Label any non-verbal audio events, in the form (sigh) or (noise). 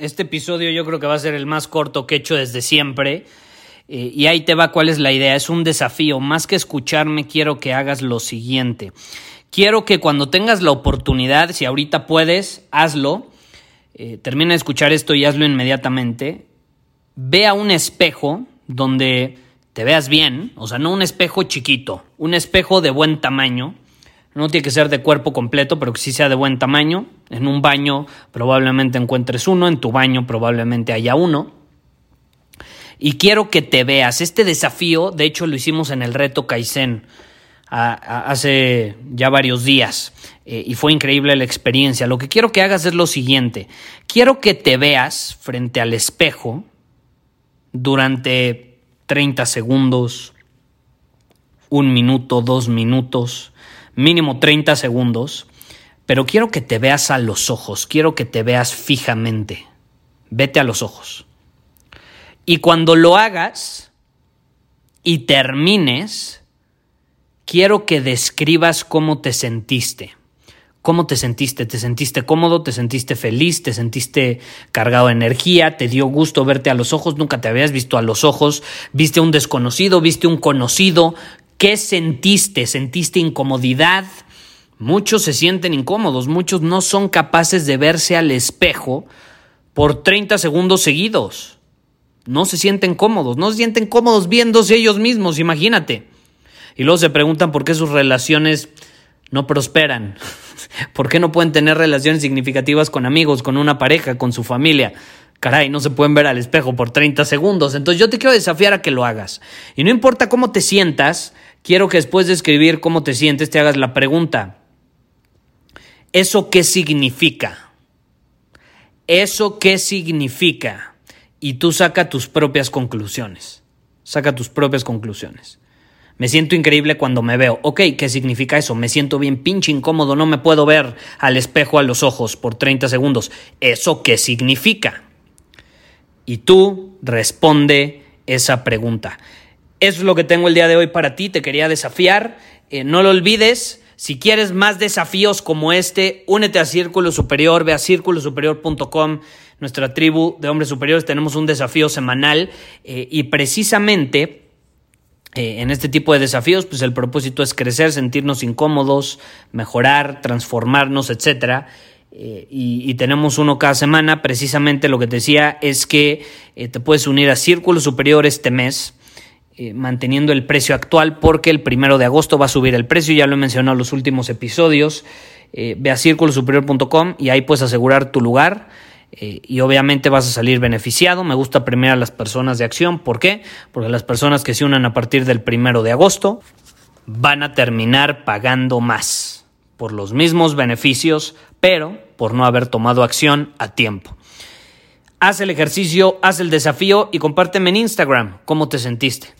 Este episodio yo creo que va a ser el más corto que he hecho desde siempre. Eh, y ahí te va cuál es la idea. Es un desafío. Más que escucharme, quiero que hagas lo siguiente. Quiero que cuando tengas la oportunidad, si ahorita puedes, hazlo. Eh, termina de escuchar esto y hazlo inmediatamente. Ve a un espejo donde te veas bien, o sea, no un espejo chiquito, un espejo de buen tamaño no tiene que ser de cuerpo completo, pero que sí sea de buen tamaño. En un baño probablemente encuentres uno, en tu baño probablemente haya uno. Y quiero que te veas. Este desafío, de hecho, lo hicimos en el reto Kaizen hace ya varios días eh, y fue increíble la experiencia. Lo que quiero que hagas es lo siguiente. Quiero que te veas frente al espejo durante 30 segundos, un minuto, dos minutos mínimo 30 segundos, pero quiero que te veas a los ojos, quiero que te veas fijamente. Vete a los ojos. Y cuando lo hagas y termines, quiero que describas cómo te sentiste. ¿Cómo te sentiste? ¿Te sentiste cómodo? ¿Te sentiste feliz? ¿Te sentiste cargado de energía? ¿Te dio gusto verte a los ojos? Nunca te habías visto a los ojos. ¿Viste un desconocido? ¿Viste un conocido? ¿Qué sentiste? ¿Sentiste incomodidad? Muchos se sienten incómodos, muchos no son capaces de verse al espejo por 30 segundos seguidos. No se sienten cómodos, no se sienten cómodos viéndose ellos mismos, imagínate. Y luego se preguntan por qué sus relaciones no prosperan, (laughs) por qué no pueden tener relaciones significativas con amigos, con una pareja, con su familia. Caray, no se pueden ver al espejo por 30 segundos. Entonces yo te quiero desafiar a que lo hagas. Y no importa cómo te sientas, quiero que después de escribir cómo te sientes te hagas la pregunta. ¿Eso qué significa? ¿Eso qué significa? Y tú saca tus propias conclusiones. Saca tus propias conclusiones. Me siento increíble cuando me veo. Ok, ¿qué significa eso? Me siento bien pinche incómodo, no me puedo ver al espejo a los ojos por 30 segundos. ¿Eso qué significa? y tú responde esa pregunta. Eso es lo que tengo el día de hoy para ti, te quería desafiar, eh, no lo olvides, si quieres más desafíos como este, únete a Círculo Superior, ve a círculosuperior.com, nuestra tribu de hombres superiores, tenemos un desafío semanal eh, y precisamente eh, en este tipo de desafíos, pues el propósito es crecer, sentirnos incómodos, mejorar, transformarnos. Eh, y, tenemos uno cada semana. Precisamente lo que te decía es que te puedes unir a Círculo Superior este mes, eh, manteniendo el precio actual, porque el primero de agosto va a subir el precio. Ya lo he mencionado en los últimos episodios. ve a círculosuperior.com y ahí puedes asegurar tu lugar. y obviamente vas a salir beneficiado. Me gusta premiar a las personas de acción. ¿Por qué? Porque las personas que se unan a partir del primero de agosto van a terminar pagando más por los mismos beneficios, pero por no haber tomado acción a tiempo. Haz el ejercicio, haz el desafío y compárteme en Instagram cómo te sentiste.